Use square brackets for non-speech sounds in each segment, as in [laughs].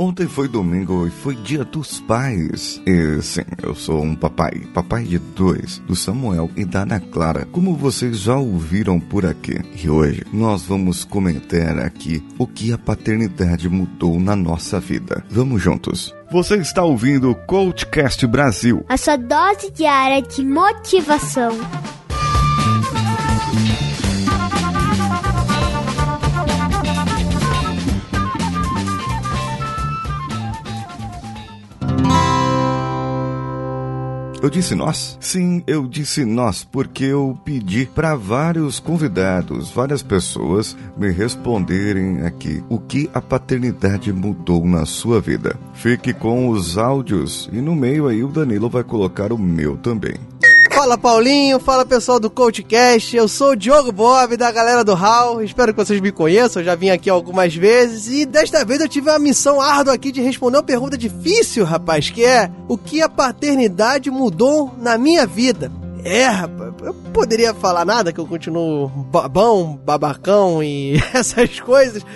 Ontem foi domingo e foi dia dos pais. E sim, eu sou um papai, papai de dois, do Samuel e da Ana Clara, como vocês já ouviram por aqui. E hoje nós vamos comentar aqui o que a paternidade mudou na nossa vida. Vamos juntos. Você está ouvindo o Coachcast Brasil a sua dose diária de motivação. Eu disse nós? Sim, eu disse nós, porque eu pedi para vários convidados, várias pessoas, me responderem aqui o que a paternidade mudou na sua vida. Fique com os áudios e no meio aí o Danilo vai colocar o meu também. Fala Paulinho, fala pessoal do CoachCast, eu sou o Diogo Bob da galera do HAL, espero que vocês me conheçam, eu já vim aqui algumas vezes. E desta vez eu tive uma missão árdua aqui de responder uma pergunta difícil, rapaz, que é o que a paternidade mudou na minha vida? É, rapaz, eu poderia falar nada, que eu continuo babão, babacão e [laughs] essas coisas,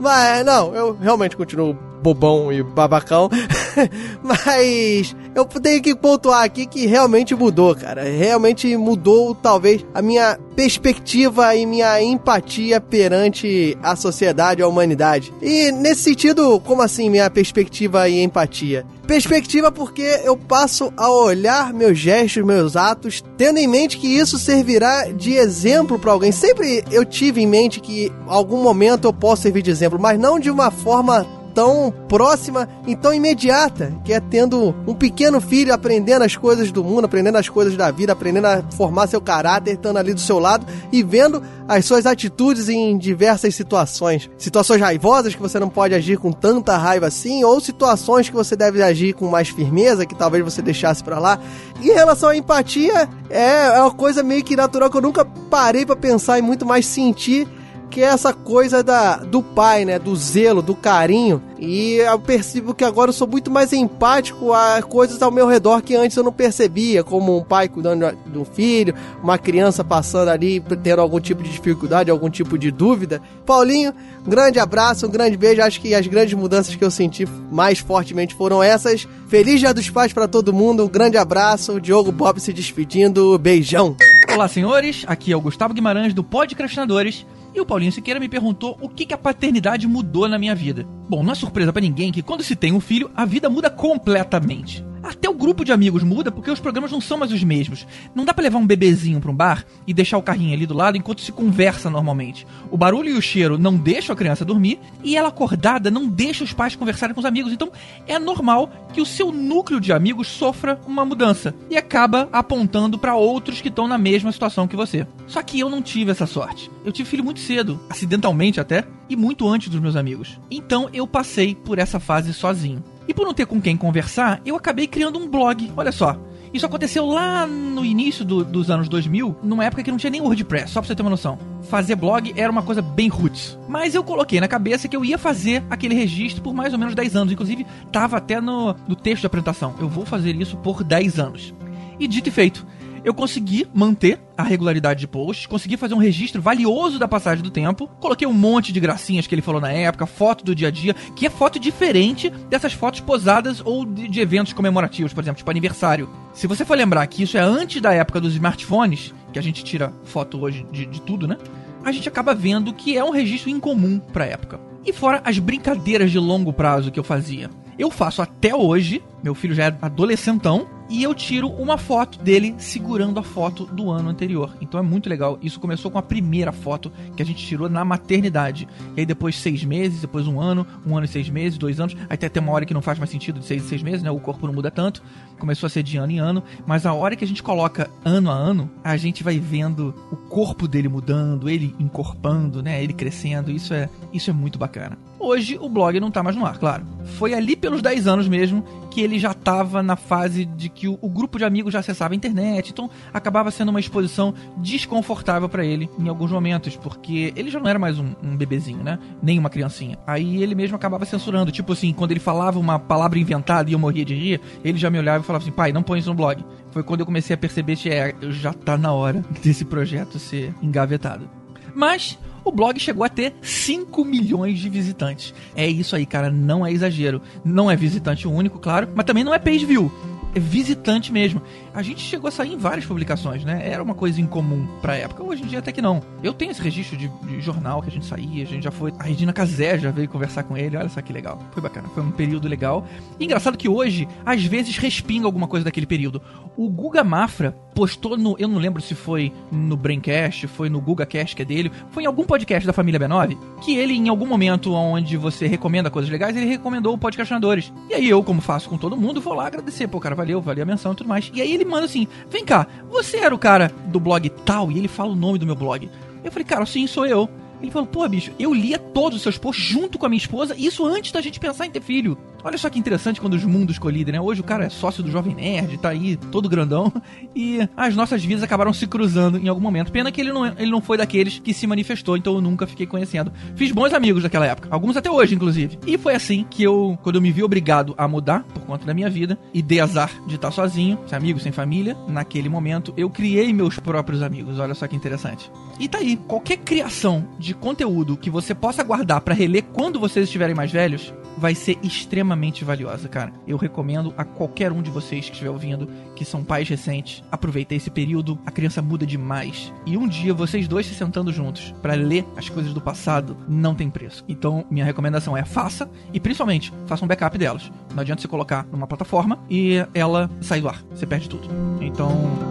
mas não, eu realmente continuo bobão e babacão. [laughs] [laughs] Mas eu tenho que pontuar aqui que realmente mudou, cara. Realmente mudou, talvez, a minha perspectiva e minha empatia perante a sociedade, a humanidade. E nesse sentido, como assim minha perspectiva e empatia? Perspectiva porque eu passo a olhar meus gestos, meus atos, tendo em mente que isso servirá de exemplo para alguém. Sempre eu tive em mente que algum momento eu posso servir de exemplo, mas não de uma forma tão próxima e tão imediata, que é tendo um pequeno filho aprendendo as coisas do mundo, aprendendo as coisas da vida, aprendendo a formar seu caráter, estando ali do seu lado e vendo as suas atitudes em diversas situações. Situações raivosas que você não pode agir com tanta raiva assim, ou situações que você deve agir com mais firmeza, que talvez você deixasse para lá. E em relação à empatia, é, é uma coisa meio que natural que eu nunca parei para pensar e muito mais sentir que é essa coisa da, do pai, né? Do zelo, do carinho. E eu percebo que agora eu sou muito mais empático a coisas ao meu redor que antes eu não percebia, como um pai cuidando do filho, uma criança passando ali, tendo algum tipo de dificuldade, algum tipo de dúvida. Paulinho, um grande abraço, um grande beijo. Acho que as grandes mudanças que eu senti mais fortemente foram essas. Feliz Dia dos Pais para todo mundo, um grande abraço. Diogo Bob se despedindo, beijão. Olá, senhores. Aqui é o Gustavo Guimarães do Podcrastinadores. E o Paulinho Siqueira me perguntou o que, que a paternidade mudou na minha vida. Bom, não é surpresa para ninguém que quando se tem um filho, a vida muda completamente. Até o grupo de amigos muda porque os programas não são mais os mesmos. Não dá para levar um bebezinho para um bar e deixar o carrinho ali do lado enquanto se conversa normalmente. O barulho e o cheiro não deixam a criança dormir e ela acordada não deixa os pais conversarem com os amigos. Então é normal que o seu núcleo de amigos sofra uma mudança e acaba apontando para outros que estão na mesma situação que você. Só que eu não tive essa sorte. Eu tive filho muito cedo, acidentalmente até, e muito antes dos meus amigos. Então eu passei por essa fase sozinho. E por não ter com quem conversar, eu acabei criando um blog. Olha só. Isso aconteceu lá no início do, dos anos 2000, numa época que não tinha nem WordPress, só pra você ter uma noção. Fazer blog era uma coisa bem roots. Mas eu coloquei na cabeça que eu ia fazer aquele registro por mais ou menos 10 anos. Inclusive, tava até no, no texto da apresentação. Eu vou fazer isso por 10 anos. E dito e feito, eu consegui manter a regularidade de posts, consegui fazer um registro valioso da passagem do tempo, coloquei um monte de gracinhas que ele falou na época, foto do dia a dia, que é foto diferente dessas fotos posadas ou de, de eventos comemorativos, por exemplo, tipo aniversário. Se você for lembrar que isso é antes da época dos smartphones, que a gente tira foto hoje de, de tudo, né? A gente acaba vendo que é um registro incomum pra época. E fora as brincadeiras de longo prazo que eu fazia. Eu faço até hoje, meu filho já é adolescentão, e eu tiro uma foto dele segurando a foto do ano anterior. Então é muito legal. Isso começou com a primeira foto que a gente tirou na maternidade. E aí depois seis meses, depois um ano, um ano e seis meses, dois anos. Aí até uma hora que não faz mais sentido de seis e seis meses, né? O corpo não muda tanto. Começou a ser de ano em ano. Mas a hora que a gente coloca ano a ano, a gente vai vendo o corpo dele mudando, ele encorpando, né? Ele crescendo. Isso é, isso é muito bacana. Hoje o blog não tá mais no ar, claro. Foi ali pelos 10 anos mesmo que ele já tava na fase de que o, o grupo de amigos já acessava a internet, então acabava sendo uma exposição desconfortável para ele em alguns momentos, porque ele já não era mais um, um, bebezinho, né? Nem uma criancinha. Aí ele mesmo acabava censurando, tipo assim, quando ele falava uma palavra inventada e eu morria de rir, ele já me olhava e falava assim: pai, não põe isso no blog. Foi quando eu comecei a perceber que é, já tá na hora desse projeto ser engavetado. Mas o blog chegou a ter 5 milhões de visitantes. É isso aí, cara, não é exagero. Não é visitante único, claro, mas também não é page view é visitante mesmo. A gente chegou a sair em várias publicações, né? Era uma coisa incomum pra época. Hoje em dia até que não. Eu tenho esse registro de, de jornal que a gente saía, a gente já foi. A Regina Casé já veio conversar com ele. Olha só que legal. Foi bacana. Foi um período legal. E engraçado que hoje, às vezes, respinga alguma coisa daquele período. O Guga Mafra postou no. Eu não lembro se foi no Braincast, foi no GugaCast, que é dele. Foi em algum podcast da família B9. Que ele, em algum momento onde você recomenda coisas legais, ele recomendou o Podcastinadores. E aí eu, como faço com todo mundo, vou lá agradecer. Pô, cara, valeu, valeu a menção e tudo mais. E aí ele manda assim: vem cá, você era o cara do blog tal? E ele fala o nome do meu blog. Eu falei, cara, sim, sou eu. Ele falou, pô, bicho, eu lia todos os seus posts junto com a minha esposa, isso antes da gente pensar em ter filho. Olha só que interessante quando os mundos colidem, né? Hoje o cara é sócio do Jovem Nerd, tá aí todo grandão, [laughs] e as nossas vidas acabaram se cruzando em algum momento. Pena que ele não, ele não foi daqueles que se manifestou, então eu nunca fiquei conhecendo. Fiz bons amigos daquela época, alguns até hoje, inclusive. E foi assim que eu, quando eu me vi obrigado a mudar por conta da minha vida, e dei azar de estar sozinho, sem amigos, sem família, naquele momento eu criei meus próprios amigos. Olha só que interessante. E tá aí, qualquer criação de conteúdo que você possa guardar para reler quando vocês estiverem mais velhos, vai ser extremamente valiosa, cara. Eu recomendo a qualquer um de vocês que estiver ouvindo, que são pais recentes, aproveitar esse período, a criança muda demais. E um dia vocês dois se sentando juntos para ler as coisas do passado, não tem preço. Então, minha recomendação é faça e principalmente faça um backup delas. Não adianta você colocar numa plataforma e ela sair do ar. Você perde tudo. Então,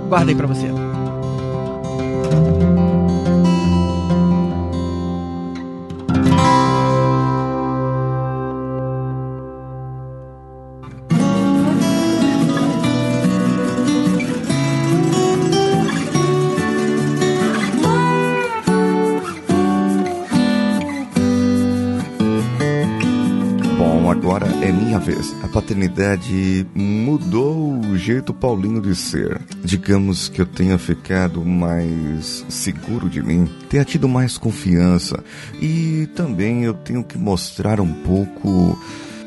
guarda aí pra você. Paternidade mudou o jeito Paulinho de ser. Digamos que eu tenha ficado mais seguro de mim, tenha tido mais confiança e também eu tenho que mostrar um pouco.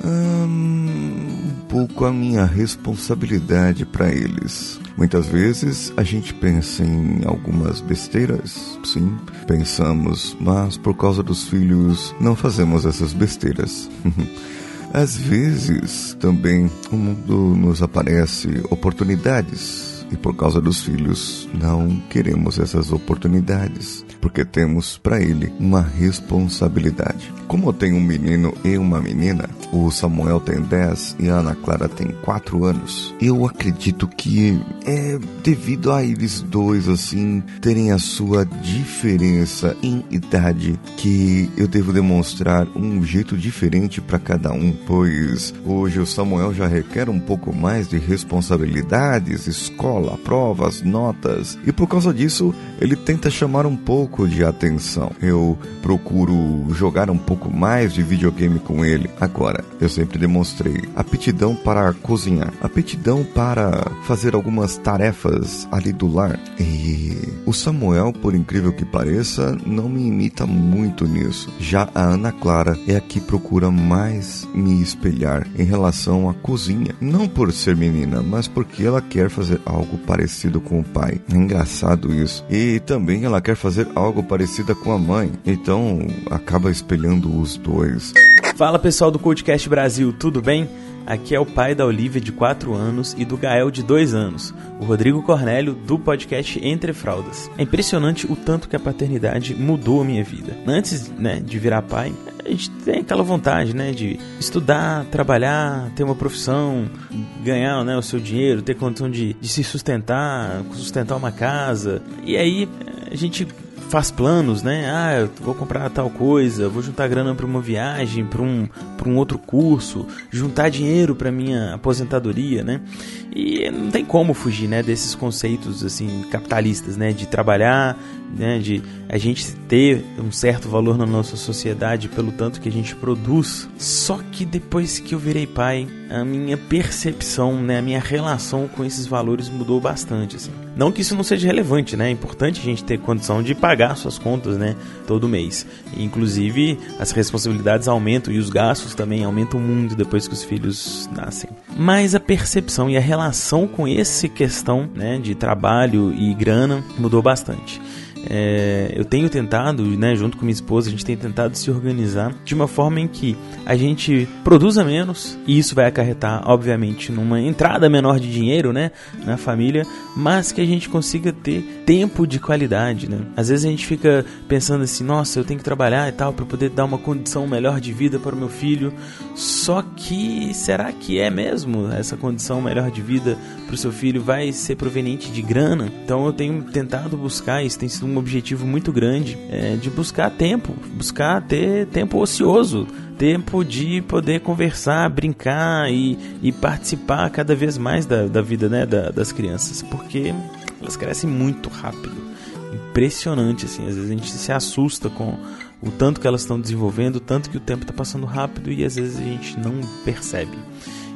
um pouco a minha responsabilidade para eles. Muitas vezes a gente pensa em algumas besteiras, sim, pensamos, mas por causa dos filhos não fazemos essas besteiras. [laughs] Às vezes também o mundo nos aparece oportunidades e por causa dos filhos não queremos essas oportunidades porque temos para ele uma responsabilidade. Como eu tenho um menino e uma menina, o Samuel tem 10 e a Ana Clara tem 4 anos, eu acredito que é devido a eles dois assim terem a sua diferença em idade que eu devo demonstrar um jeito diferente para cada um, pois hoje o Samuel já requer um pouco mais de responsabilidades, escola, provas, notas, e por causa disso ele tenta chamar um pouco pouco de atenção. Eu procuro jogar um pouco mais de videogame com ele. Agora, eu sempre demonstrei aptidão para cozinhar, aptidão para fazer algumas tarefas ali do lar. E o Samuel, por incrível que pareça, não me imita muito nisso. Já a Ana Clara é a que procura mais me espelhar em relação à cozinha. Não por ser menina, mas porque ela quer fazer algo parecido com o pai. É engraçado isso. E também ela quer fazer algo parecida com a mãe, então acaba espelhando os dois. Fala pessoal do Codecast Brasil, tudo bem? Aqui é o pai da Olivia de 4 anos e do Gael de 2 anos, o Rodrigo Cornélio do podcast Entre Fraldas. É impressionante o tanto que a paternidade mudou a minha vida. Antes né, de virar pai, a gente tem aquela vontade né, de estudar, trabalhar, ter uma profissão, ganhar né, o seu dinheiro, ter condição de, de se sustentar, sustentar uma casa. E aí a gente faz planos, né? Ah, eu vou comprar tal coisa, vou juntar grana para uma viagem, para um, um outro curso, juntar dinheiro para minha aposentadoria, né? E não tem como fugir, né, desses conceitos assim capitalistas, né, de trabalhar, né, de a gente ter um certo valor na nossa sociedade pelo tanto que a gente produz. Só que depois que eu virei pai, a minha percepção, né, a minha relação com esses valores mudou bastante, assim. Não que isso não seja relevante, né? É importante a gente ter condição de pagar suas contas, né, todo mês. Inclusive, as responsabilidades aumentam e os gastos também aumentam muito depois que os filhos nascem. Mas a percepção e a relação com essa questão, né, de trabalho e grana mudou bastante. É, eu tenho tentado, né, junto com minha esposa, a gente tem tentado se organizar de uma forma em que a gente produza menos e isso vai acarretar, obviamente, numa entrada menor de dinheiro, né, na família, mas que a gente consiga ter tempo de qualidade, né? Às vezes a gente fica pensando assim, nossa, eu tenho que trabalhar e tal para poder dar uma condição melhor de vida para o meu filho. Só que será que é mesmo essa condição melhor de vida para o seu filho vai ser proveniente de grana? Então eu tenho tentado buscar, isso tem sido um objetivo muito grande, é, de buscar tempo, buscar ter tempo ocioso tempo de poder conversar, brincar e, e participar cada vez mais da, da vida né, da, das crianças, porque elas crescem muito rápido, impressionante assim. Às vezes a gente se assusta com o tanto que elas estão desenvolvendo, o tanto que o tempo está passando rápido e às vezes a gente não percebe.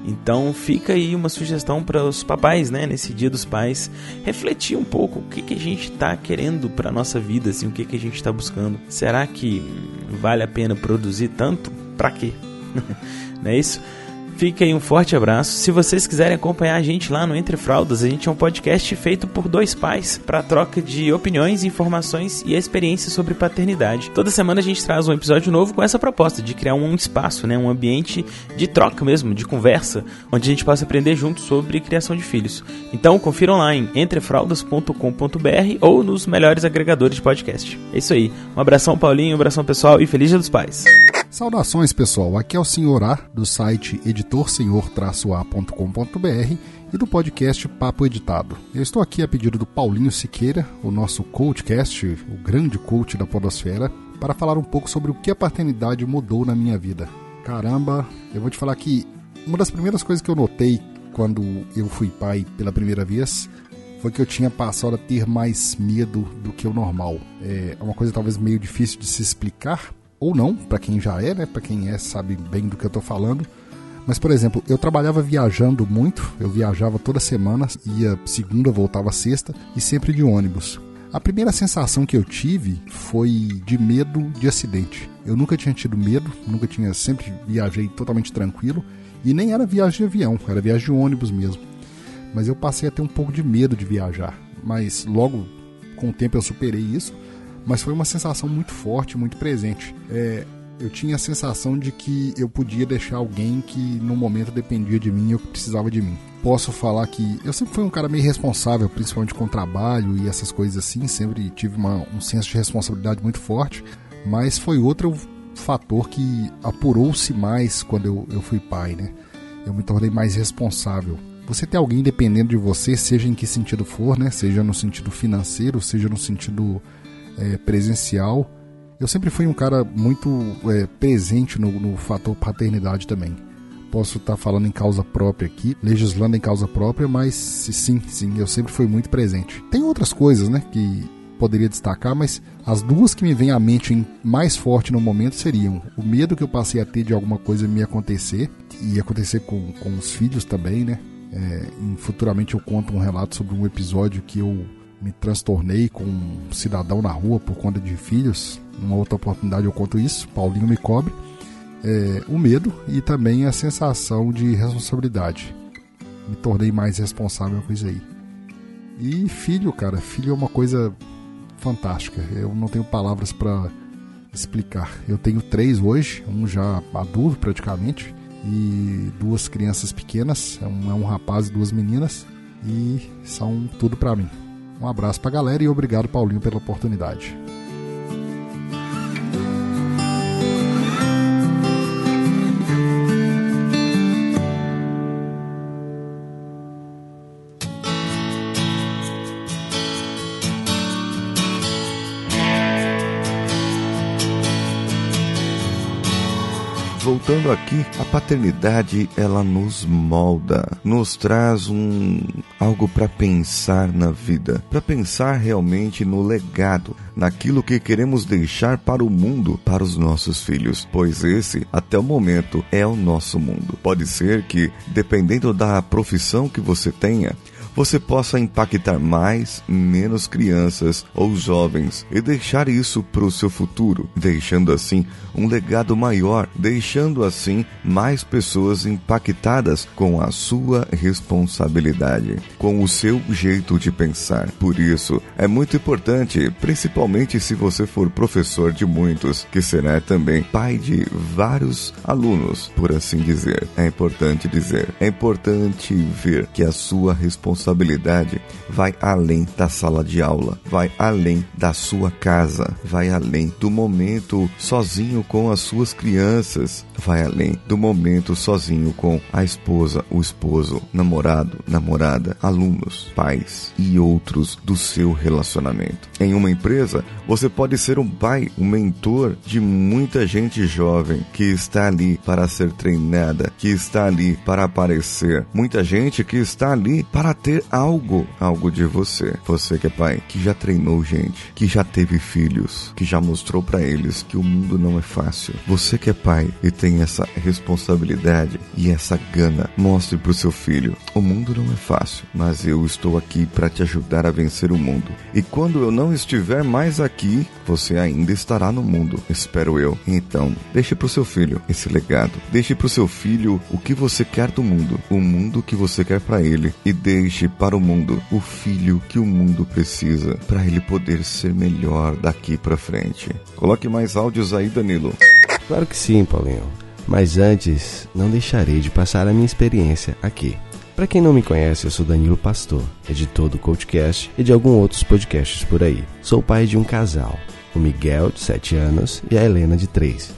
Então fica aí uma sugestão para os papais, né, nesse Dia dos Pais, refletir um pouco o que, que a gente está querendo para nossa vida, assim, o que, que a gente está buscando. Será que vale a pena produzir tanto? Pra quê? [laughs] Não é isso? Fica aí um forte abraço. Se vocês quiserem acompanhar a gente lá no Entre Fraldas, a gente é um podcast feito por dois pais para troca de opiniões, informações e experiências sobre paternidade. Toda semana a gente traz um episódio novo com essa proposta de criar um espaço, né, um ambiente de troca mesmo, de conversa, onde a gente possa aprender juntos sobre criação de filhos. Então confiram lá em entrefraldas.com.br ou nos melhores agregadores de podcast. É isso aí. Um abração Paulinho, um abração pessoal e feliz Dia dos Pais. Saudações, pessoal. Aqui é o Senhor A, do site editorsenhor-a.com.br e do podcast Papo Editado. Eu estou aqui a pedido do Paulinho Siqueira, o nosso coachcast, o grande coach da podosfera, para falar um pouco sobre o que a paternidade mudou na minha vida. Caramba, eu vou te falar que uma das primeiras coisas que eu notei quando eu fui pai pela primeira vez foi que eu tinha passado a ter mais medo do que o normal. É uma coisa talvez meio difícil de se explicar, ou não, para quem já é, né? Para quem é sabe bem do que eu tô falando. Mas, por exemplo, eu trabalhava viajando muito, eu viajava toda semana, ia segunda, voltava sexta e sempre de ônibus. A primeira sensação que eu tive foi de medo de acidente. Eu nunca tinha tido medo, nunca tinha, sempre viajei totalmente tranquilo e nem era viagem de avião, era viagem de ônibus mesmo. Mas eu passei a ter um pouco de medo de viajar, mas logo com o tempo eu superei isso mas foi uma sensação muito forte, muito presente. É, eu tinha a sensação de que eu podia deixar alguém que no momento dependia de mim e eu precisava de mim. Posso falar que eu sempre fui um cara meio responsável, principalmente com trabalho e essas coisas assim, sempre tive uma, um senso de responsabilidade muito forte, mas foi outro fator que apurou-se mais quando eu, eu fui pai, né? Eu me tornei mais responsável. Você ter alguém dependendo de você, seja em que sentido for, né? Seja no sentido financeiro, seja no sentido é, presencial. Eu sempre fui um cara muito é, presente no, no, fator paternidade também. Posso estar tá falando em causa própria aqui, legislando em causa própria, mas sim, sim, eu sempre fui muito presente. Tem outras coisas, né, que poderia destacar, mas as duas que me vêm à mente mais forte no momento seriam o medo que eu passei a ter de alguma coisa me acontecer, e acontecer com, com os filhos também, né? É, futuramente eu conto um relato sobre um episódio que eu me transtornei com um cidadão na rua por conta de filhos. Numa outra oportunidade eu conto isso, Paulinho me cobre. É, o medo e também a sensação de responsabilidade. Me tornei mais responsável com isso aí. E filho, cara, filho é uma coisa fantástica. Eu não tenho palavras para explicar. Eu tenho três hoje, um já adulto praticamente, e duas crianças pequenas. É um, é um rapaz e duas meninas. E são tudo para mim. Um abraço pra galera e obrigado, Paulinho, pela oportunidade. Aqui, a paternidade ela nos molda, nos traz um algo para pensar na vida, para pensar realmente no legado, naquilo que queremos deixar para o mundo, para os nossos filhos, pois esse, até o momento, é o nosso mundo. Pode ser que, dependendo da profissão que você tenha, você possa impactar mais, menos crianças ou jovens e deixar isso para o seu futuro, deixando assim um legado maior, deixando assim mais pessoas impactadas com a sua responsabilidade, com o seu jeito de pensar. Por isso, é muito importante, principalmente se você for professor de muitos, que será também pai de vários alunos, por assim dizer. É importante dizer, é importante ver que a sua responsabilidade vai além da sala de aula, vai além da sua casa, vai além do momento sozinho com as suas crianças, vai além do momento sozinho com a esposa, o esposo, namorado, namorada, alunos, pais e outros do seu relacionamento. Em uma empresa, você pode ser um pai, um mentor de muita gente jovem que está ali para ser treinada, que está ali para aparecer, muita gente que está ali para ter algo, algo de você. Você que é pai, que já treinou gente, que já teve filhos, que já mostrou para eles que o mundo não é fácil. Você que é pai e tem essa responsabilidade e essa gana, mostre para o seu filho: o mundo não é fácil, mas eu estou aqui para te ajudar a vencer o mundo. E quando eu não estiver mais aqui, você ainda estará no mundo, espero eu. Então, deixe para o seu filho esse legado. Deixe para o seu filho o que você quer do mundo, o mundo que você quer para ele, e deixe para o mundo o filho que o mundo precisa para ele poder ser melhor daqui para frente. Coloque mais áudios aí, Danilo. Claro que sim, Paulinho. Mas antes, não deixarei de passar a minha experiência aqui. Para quem não me conhece, eu sou Danilo Pastor, editor do Coachcast e de alguns outros podcasts por aí. Sou pai de um casal, o Miguel, de 7 anos, e a Helena, de 3.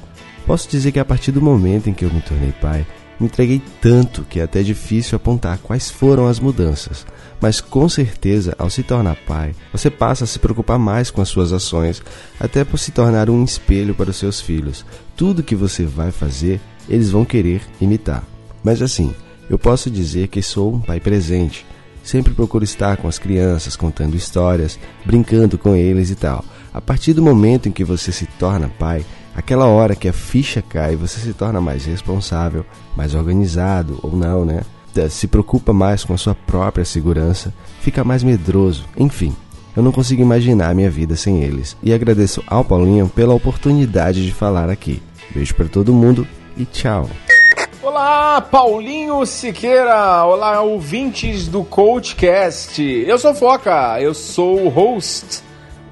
Posso dizer que a partir do momento em que eu me tornei pai, me entreguei tanto que é até difícil apontar quais foram as mudanças, mas com certeza, ao se tornar pai, você passa a se preocupar mais com as suas ações, até por se tornar um espelho para os seus filhos. Tudo que você vai fazer, eles vão querer imitar. Mas assim, eu posso dizer que sou um pai presente. Sempre procuro estar com as crianças, contando histórias, brincando com eles e tal. A partir do momento em que você se torna pai, aquela hora que a ficha cai, você se torna mais responsável, mais organizado ou não, né? Se preocupa mais com a sua própria segurança, fica mais medroso, enfim. Eu não consigo imaginar a minha vida sem eles. E agradeço ao Paulinho pela oportunidade de falar aqui. Beijo para todo mundo e tchau. Olá, Paulinho Siqueira. Olá, ouvintes do Coachcast. Eu sou Foca, eu sou o host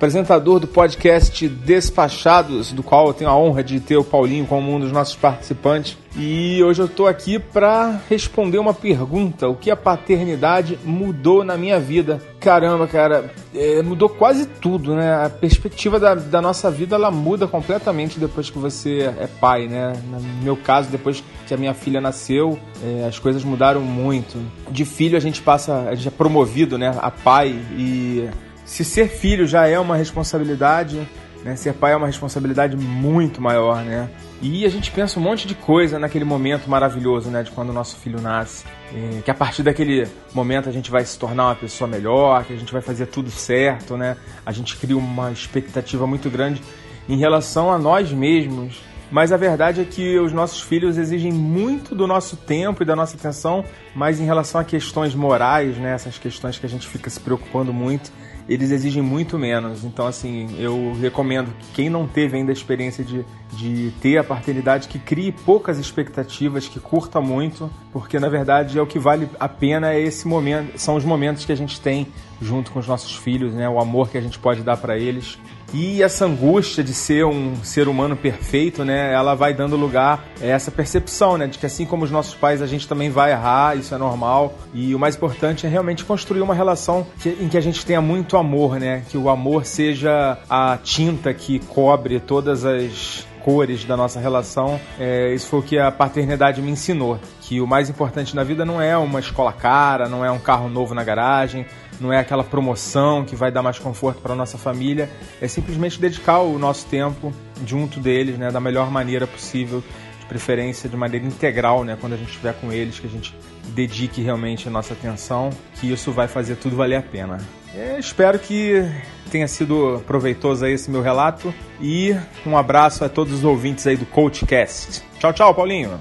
apresentador do podcast Despachados, do qual eu tenho a honra de ter o Paulinho como um dos nossos participantes. E hoje eu estou aqui para responder uma pergunta: o que a paternidade mudou na minha vida? Caramba, cara, é, mudou quase tudo, né? A perspectiva da, da nossa vida ela muda completamente depois que você é pai, né? No meu caso, depois que a minha filha nasceu, é, as coisas mudaram muito. De filho a gente passa, a gente é promovido, né? A pai e se ser filho já é uma responsabilidade, né? Ser pai é uma responsabilidade muito maior, né? E a gente pensa um monte de coisa naquele momento maravilhoso, né? De quando o nosso filho nasce. É, que a partir daquele momento a gente vai se tornar uma pessoa melhor, que a gente vai fazer tudo certo, né? A gente cria uma expectativa muito grande em relação a nós mesmos. Mas a verdade é que os nossos filhos exigem muito do nosso tempo e da nossa atenção, mas em relação a questões morais, né? Essas questões que a gente fica se preocupando muito eles exigem muito menos. Então, assim, eu recomendo que quem não teve ainda a experiência de, de ter a paternidade, que crie poucas expectativas, que curta muito, porque na verdade é o que vale a pena é esse momento, são os momentos que a gente tem junto com os nossos filhos, né? O amor que a gente pode dar para eles. E essa angústia de ser um ser humano perfeito, né, ela vai dando lugar a essa percepção, né, de que assim como os nossos pais, a gente também vai errar, isso é normal. E o mais importante é realmente construir uma relação que, em que a gente tenha muito amor, né, que o amor seja a tinta que cobre todas as cores da nossa relação. É, isso foi o que a paternidade me ensinou. Que o mais importante na vida não é uma escola cara, não é um carro novo na garagem, não é aquela promoção que vai dar mais conforto para nossa família. É simplesmente dedicar o nosso tempo junto deles, né, da melhor maneira possível, de preferência de maneira integral, né, quando a gente estiver com eles, que a gente dedique realmente a nossa atenção, que isso vai fazer tudo valer a pena. É, espero que tenha sido proveitoso aí esse meu relato e um abraço a todos os ouvintes aí do Coachcast. Tchau, tchau, Paulinho.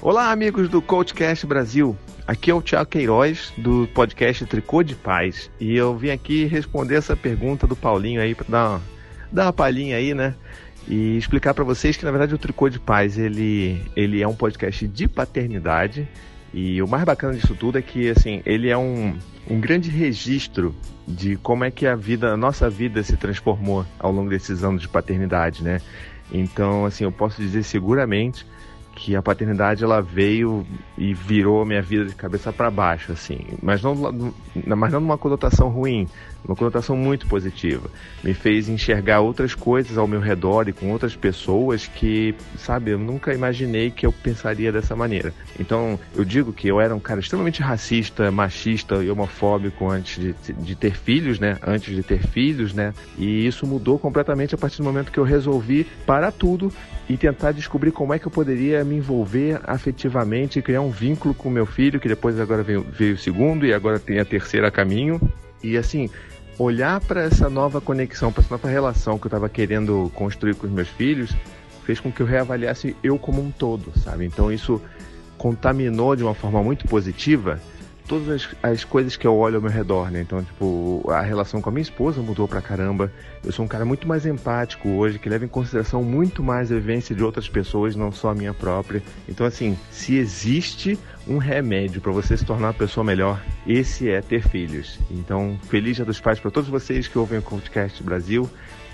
Olá, amigos do Coachcast Brasil. Aqui é o Tiago Queiroz, do podcast Tricô de Paz. E eu vim aqui responder essa pergunta do Paulinho aí, para dar uma, dar uma palhinha aí, né? E explicar para vocês que, na verdade, o Tricô de Paz, ele, ele é um podcast de paternidade. E o mais bacana disso tudo é que, assim, ele é um, um grande registro de como é que a vida, a nossa vida se transformou ao longo desses anos de paternidade, né? Então, assim, eu posso dizer seguramente que a paternidade ela veio e virou a minha vida de cabeça para baixo, assim, mas não, mas não numa conotação ruim, uma conotação muito positiva. Me fez enxergar outras coisas ao meu redor e com outras pessoas que, sabe, eu nunca imaginei que eu pensaria dessa maneira. Então, eu digo que eu era um cara extremamente racista, machista e homofóbico antes de, de ter filhos, né? Antes de ter filhos, né? E isso mudou completamente a partir do momento que eu resolvi parar tudo e tentar descobrir como é que eu poderia me envolver afetivamente e criar um vínculo com meu filho, que depois agora veio, veio o segundo e agora tem a terceira a caminho. E assim, olhar para essa nova conexão, para essa nova relação que eu estava querendo construir com os meus filhos, fez com que eu reavaliasse eu como um todo, sabe? Então isso contaminou de uma forma muito positiva todas as, as, coisas que eu olho ao meu redor, né? Então, tipo, a relação com a minha esposa mudou pra caramba. Eu sou um cara muito mais empático hoje, que leva em consideração muito mais a vivência de outras pessoas, não só a minha própria. Então, assim, se existe um remédio para você se tornar uma pessoa melhor, esse é ter filhos. Então, feliz Dia dos Pais para todos vocês que ouvem o Podcast Brasil.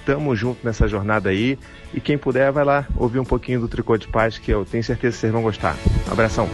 Tamo junto nessa jornada aí. E quem puder, vai lá ouvir um pouquinho do Tricô de Paz, que eu tenho certeza que vocês vão gostar. abração.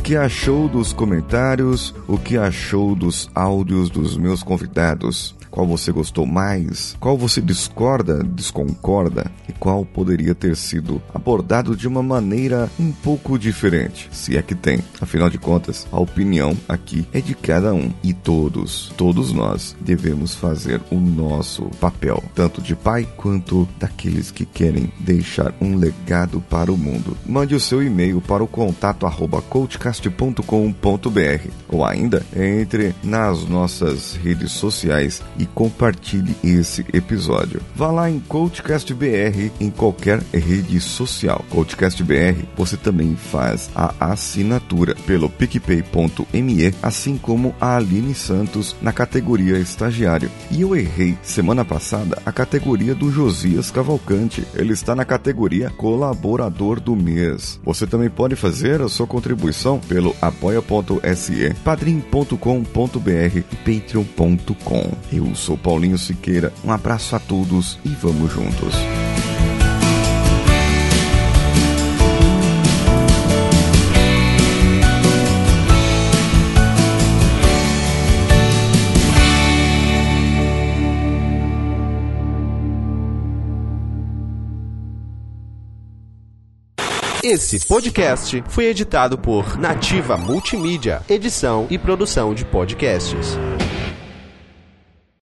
Que achou dos comentários? O que achou dos áudios dos meus convidados? Qual você gostou mais? Qual você discorda, desconcorda? E qual poderia ter sido abordado de uma maneira um pouco diferente? Se é que tem. Afinal de contas, a opinião aqui é de cada um. E todos, todos nós, devemos fazer o nosso papel, tanto de pai quanto daqueles que querem deixar um legado para o mundo. Mande o seu e-mail para o contato coachcast.com.br ou ainda entre nas nossas redes sociais e compartilhe esse episódio. Vá lá em Coachcast BR em qualquer rede social. Coachcast BR, você também faz a assinatura pelo picpay.me, assim como a Aline Santos na categoria estagiário. E eu errei semana passada a categoria do Josias Cavalcante. Ele está na categoria colaborador do mês. Você também pode fazer a sua contribuição pelo apoia.se, padrim.com.br e patreon.com. Eu sou Paulinho Siqueira. Um abraço a todos e vamos juntos. Esse podcast foi editado por Nativa Multimídia, edição e produção de podcasts.